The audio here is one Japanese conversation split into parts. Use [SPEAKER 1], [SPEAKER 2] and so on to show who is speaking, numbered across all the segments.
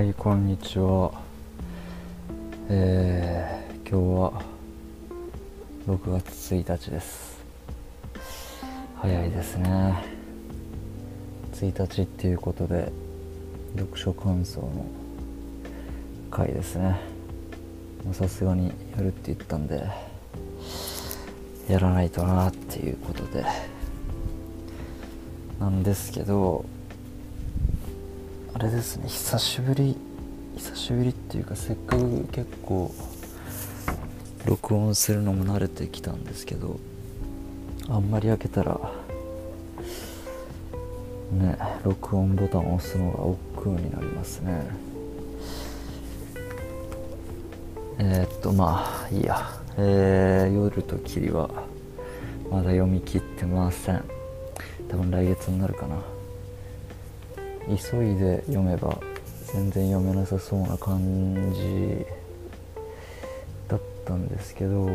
[SPEAKER 1] はいこんにちは。えー、今日は6月1日です。早いですね。1日っていうことで読書感想の回ですね。さすがにやるって言ったんでやらないとなっていうことで。なんですけどれですね。久しぶり久しぶりっていうかせっかく結構録音するのも慣れてきたんですけどあんまり開けたらね録音ボタンを押すのが億劫になりますね。えー、っとまあいいや。えー、夜と霧はまだ読み切ってません。多分来月になるかな。急いで読めば全然読めなさそうな感じだったんですけど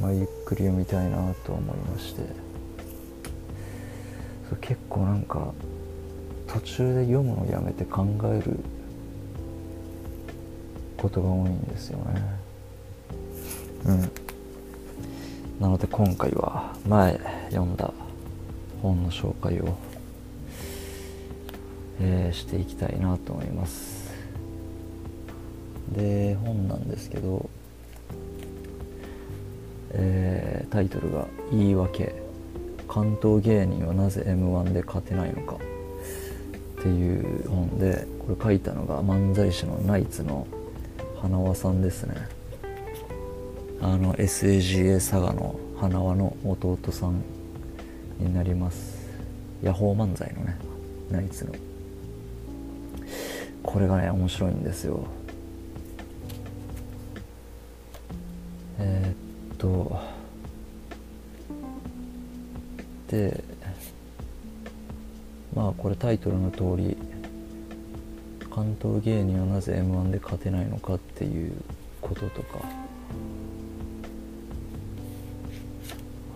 [SPEAKER 1] まあゆっくり読みたいなと思いまして。そう結構なんか途中で読むのをやめて考えることが多いんですよね。うん。なので今回は前読んだ本の紹介をえー、していきたいなと思います。で本なんですけど、えー、タイトルが「言い訳。関東芸人はなぜ m 1で勝てないのか」っていう本でこれ書いたのが漫才師のナイツの花輪さんですね。あの SAGA 佐賀の花輪の弟さんになります。ヤホー漫才のねナイツの。これがね面白いんですよ。えー、っとでまあこれタイトルの通り関東芸人はなぜ m 1で勝てないのかっていうこととか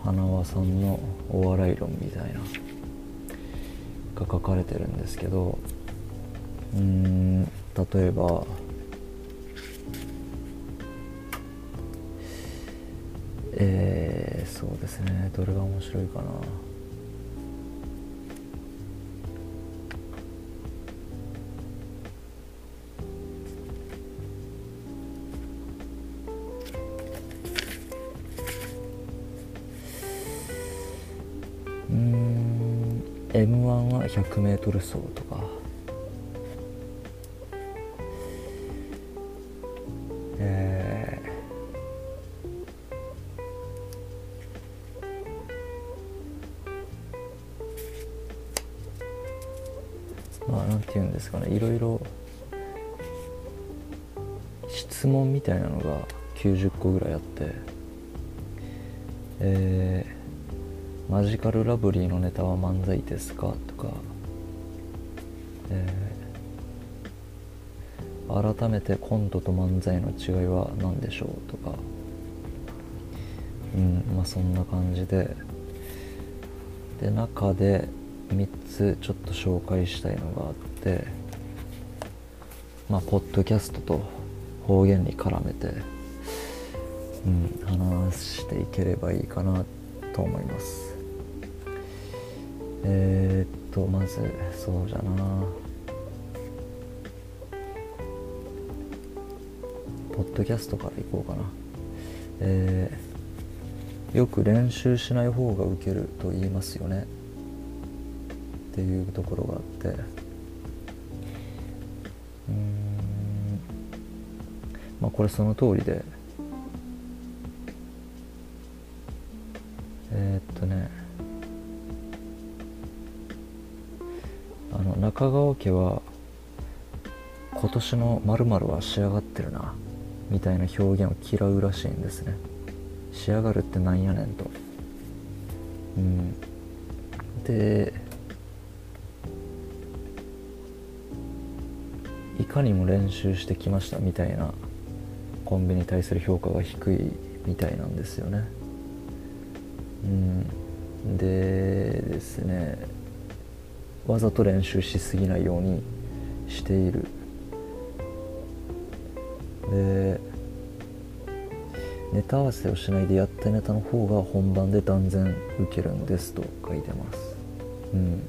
[SPEAKER 1] 花輪さんのお笑い論みたいなが書かれてるんですけどうん例えばえー、そうですね。どれが面白いかな。うん m 1は 100m 走とか。て言うんですかね。いろいろ質問みたいなのが90個ぐらいあって。えー、マジカルラブリーのネタは漫才ですか？とか、えー、改めてコントと漫才の違いは何でしょう？とか。うんまあそんな感じで。で中で3つちょっと紹介したいのがあってまあポッドキャストと方言に絡めて、うん、話していければいいかなと思います。えー、っとまずそうじゃな。ポッドキャストからいこうかな。えー、よく練習しない方がウケると言いますよね。っていうところがあって。これその通りで。えー、っとね。あの中川家は今年の〇〇は仕上がってるなみたいな表現を嫌うらしいんですね。仕上がるってなんやねんと。うん。でいかにも練習してきましたみたいなコンビに対する評価が低いみたいなんですよね。うん。でですねわざと練習しすぎないようにしている。でネタ合わせをしないでやったネタの方が本番で断然受けるんですと書いてます。うん。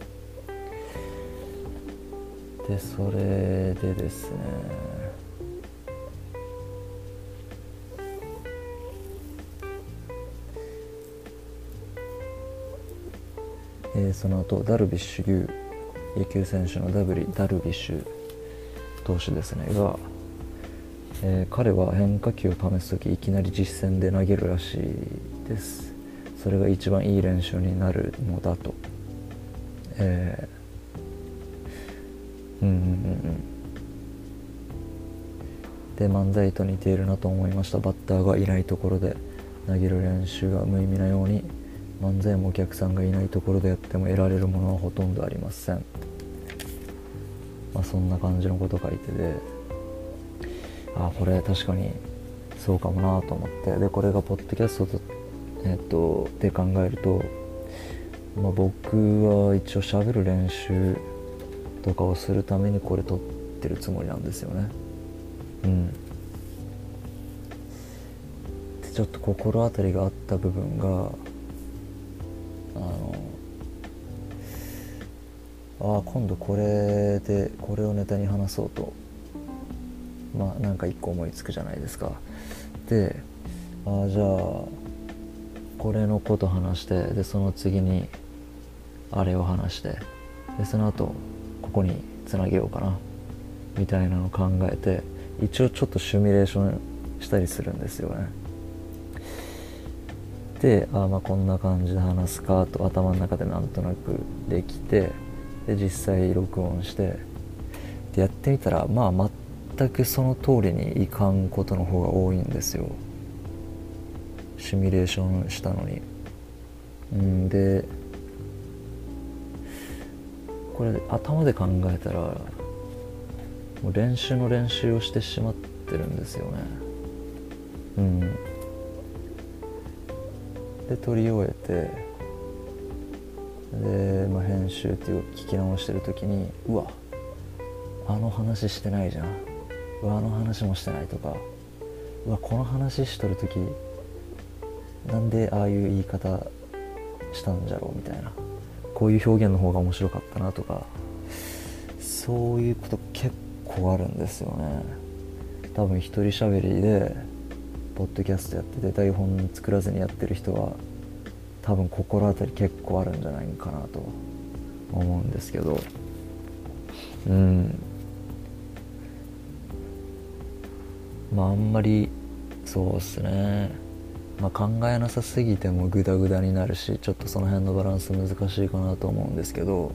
[SPEAKER 1] でそれでですねえー、その後ダルビッシュ有野球選手のダブリダルビッシュ投手ですねがえー、彼は変化球を試す時いきなり実戦で投げるらしいです。それが一番いい練習になるのだと。えー、うんうんうん。で漫才と似ているなと思いましたバッターがいないところで投げる練習が無意味なように漫才もお客さんがいないところでやっても得られるものはほとんどありません。まあそんな感じのこと書いてて。ああこれ確かにそうかもなと思って。でこれがポッドキャストと、えっと、で考えると、まあ、僕は一応しゃべる練習とかをするためにこれ撮ってるつもりなんですよね。うん。でちょっと心当たりがあった部分があのあ今度これでこれをネタに話そうと。まあなんか一個思いつくじゃないですか。でああじゃあこれのこと話してでその次にあれを話してでその後ここにつなげようかな。みたいなのを考えて一応ちょっとシミュレーションしたりするんですよね。であまあこんな感じで話すかと頭の中でなんとなくできてで実際録音してでやってみたらまあ全くその通りにいかんことの方が多いんですよ。シミュレーションしたのに。んでこれ頭で考えたらもう練習の練習をしてしまってるんですよね。うん。で撮り終えてで、まあ、編集っていう聞き直してる時にうわあの話してないじゃん。うわあの話もしてないとか。うわこの話しとる時なんでああいう言い方したんじゃろうみたいな。こういう表現の方が面白かったなとか。そういうこと結構あるんですよね。多分一人喋りでポッドキャストやってて台本作らずにやってる人は多分心当たり結構あるんじゃないかなと思うんですけど。うん。まああんまりそうっすね、まあ、考えなさすぎてもグダグダになるしちょっとその辺のバランス難しいかなと思うんですけど。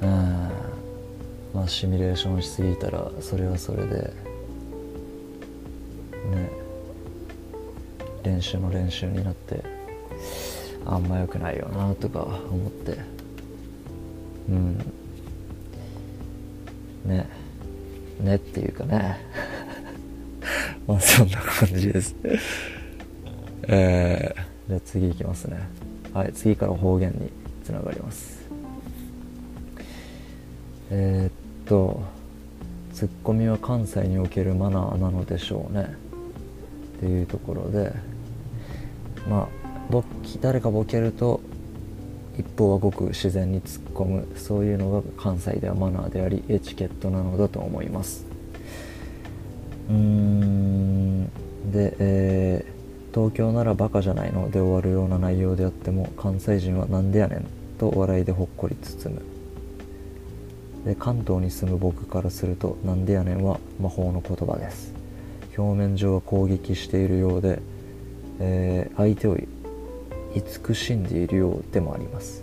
[SPEAKER 1] うん。まあシミュレーションしすぎたらそれはそれで。練習の練習になってあんま良くないよなとか思って。うん。ね。ねっていうかね。まあそんな感じです。えー、じゃあ次いきますね。はい次から方言につながります。えー、っとツッコミは関西におけるマナーなのでしょうね。っていうところでまあ誰かボケると一方はごく自然に突っ込む。そういうのが関西ではマナーでありエチケットなのだと思います。うーん。で、えー、東京ならバカじゃないので終わるような内容であっても関西人はなんでやねん。と笑いでほっこり包む。で関東に住む僕からするとなんでやねんは魔法の言葉です。表面上は攻撃しているようで、えー、相手を慈しんでいるようでもあります。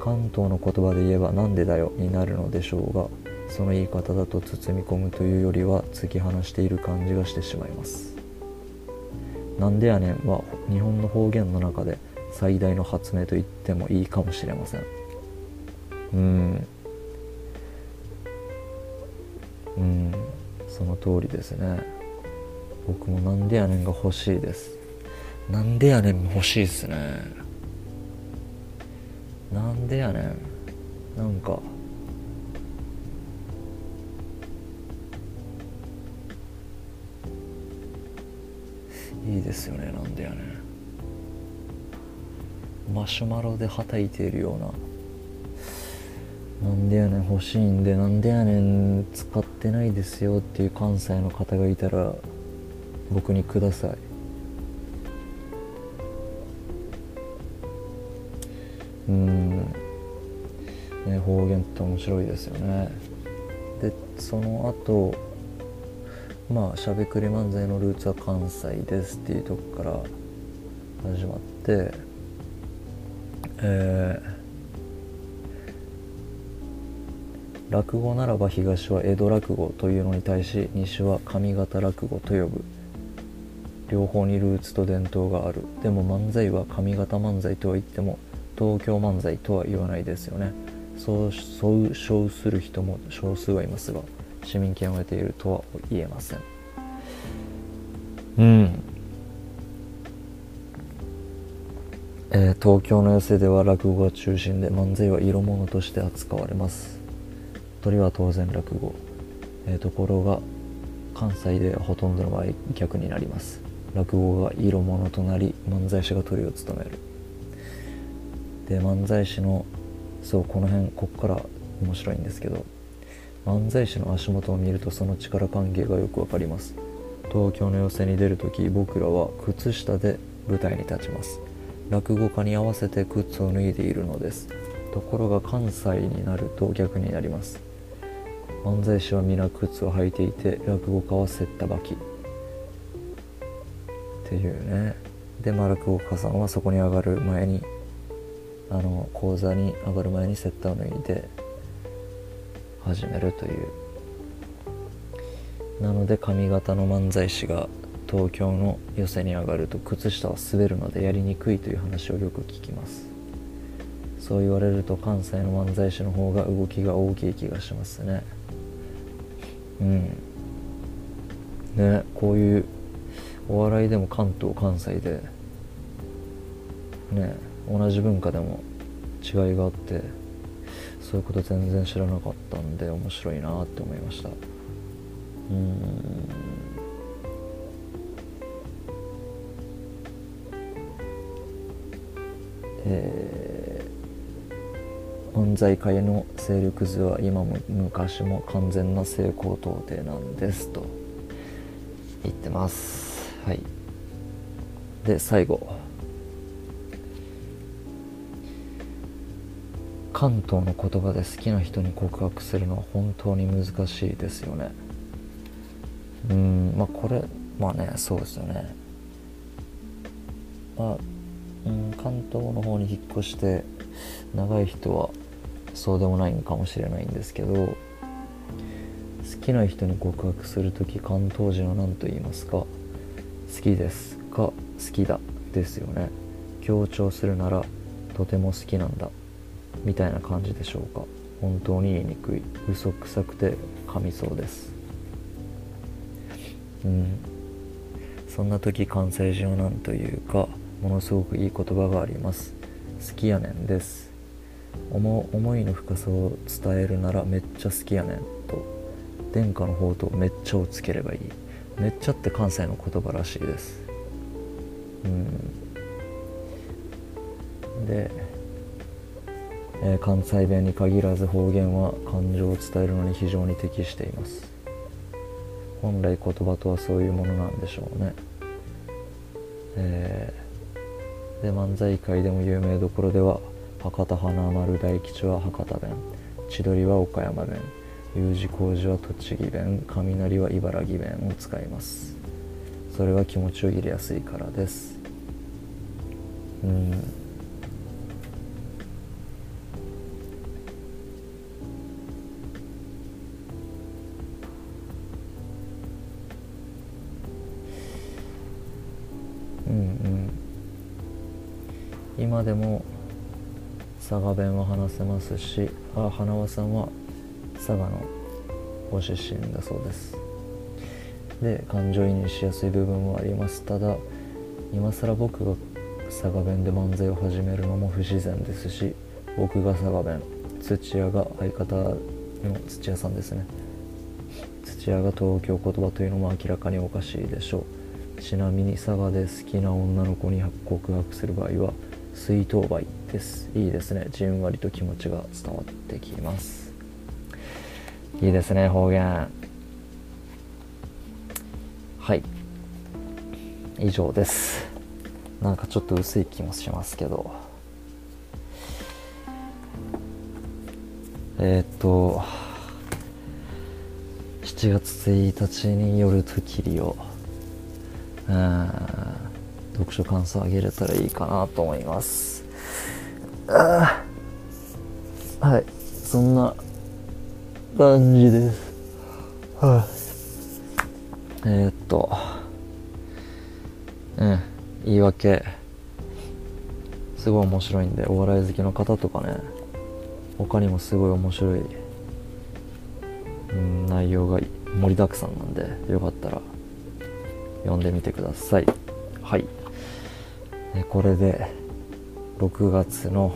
[SPEAKER 1] 関東の言葉で言えば「なんでだよ」になるのでしょうがその言い方だと包み込むというよりは突き放している感じがしてしまいます。なんでやねんは日本の方言の中で最大の発明と言ってもいいかもしれません。うん。うん。その通りですね。僕もなんでやねんが欲しいです。なんでやねんも欲しいっすね。なんでやねんなんか。いいですよねなんでやねんマシュマロではたいているような。なんでやねん欲しいんでなんでやねん使ってないですよっていう関西の方がいたら僕にください。うん。ね方言って面白いですよね。でその後まあしゃべくり漫才のルーツは関西ですっていうとこから始まってえー落語ならば東は江戸落語というのに対し西は上方落語と呼ぶ両方にルーツと伝統がある。でも漫才は上方漫才とは言っても東京漫才とは言わないですよね。そうそう称する人も少数はいますが市民権を得ているとは言えません。うん。えー、東京の寄席では落語が中心で漫才は色物として扱われます。鳥は当然落語、えー、ところが関西ではほとんどの場合逆になります。落語が色物となり漫才師が鳥を務める。で漫才師のそうこの辺こっから面白いんですけど漫才師の足元を見るとその力関係がよくわかります。東京の寄席に出るとき僕らは靴下で舞台に立ちます。落語家に合わせて靴を脱いでいるのです。ところが関西になると逆になります。漫才師は皆靴を履いていて落語家はセッタ履きっていうね。でまあ落語家さんはそこに上がる前にあの講座に上がる前にセッターを脱いで始めるという。なので髪型の漫才師が東京の寄席に上がると靴下は滑るのでやりにくいという話をよく聞きます。そう言われると関西の漫才師の方が動きが大きい気がしますね。うん。ねこういうお笑いでも関東関西でね同じ文化でも違いがあってそういうこと全然知らなかったんで面白いなって思いました。うん。えー、漫才界の勢力図は今も昔も完全な成功到底なんですと言ってます。はい。で最後。関東の言葉で好きな人に告白するのは本当に難しいですよね。うんまあこれまあねそうですよね。まあ、うん、関東の方に引っ越して長い人はそうでもないんかもしれないんですけど好きな人に告白する時関東人は何と言いますか？好きですか？好きだですよね。強調するならとても好きなんだ。みたいな感じでしょうか？本当に言いにくい。嘘くさくて噛みそうです。うん。そんな時関西人は何というかものすごくいい言葉があります。好きやねんです。思思いの深さを伝えるならめっちゃ好きやねんと。殿下の方とめっちゃをつければいい。めっちゃって関西の言葉らしいです。うん。でえー、関西弁に限らず方言は感情を伝えるのに非常に適しています。本来言葉とはそういうものなんでしょうね。えー、で漫才界でも有名どころでは博多華丸大吉は博多弁。千鳥は岡山弁。U 字工事は栃木弁。雷は茨城弁を使います。それは気持ちを入れやすいからです。うん。今でも佐賀弁は話せますしあ花輪さんは佐賀のご出身だそうです。で感情移入しやすい部分もあります。ただ今更僕が佐賀弁で漫才を始めるのも不自然ですし僕が佐賀弁土屋が相方の土屋さんですね。土屋が東京言葉というのも明らかにおかしいでしょう。ちなみに佐賀で好きな女の子に告白する場合は水筒梅です。いいですね。じんわりと気持ちが伝わってきます。いいですね方言。はい。以上です。なんかちょっと薄い気もしますけど。えー、っと7月1日に夜ときりを。うん。読書感想あげれたらいいかなと思います。はい。そんな感じです。はい。えー、っと。うん。言い訳。すごい面白いんでお笑い好きの方とかね。他にもすごい面白い、うん、内容が盛りだくさんなんでよかったら読んでみてください。はい。これで6月の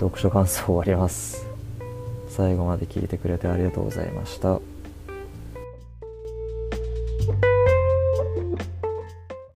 [SPEAKER 1] 読書感想終わります。最後まで聞いてくれてありがとうございました。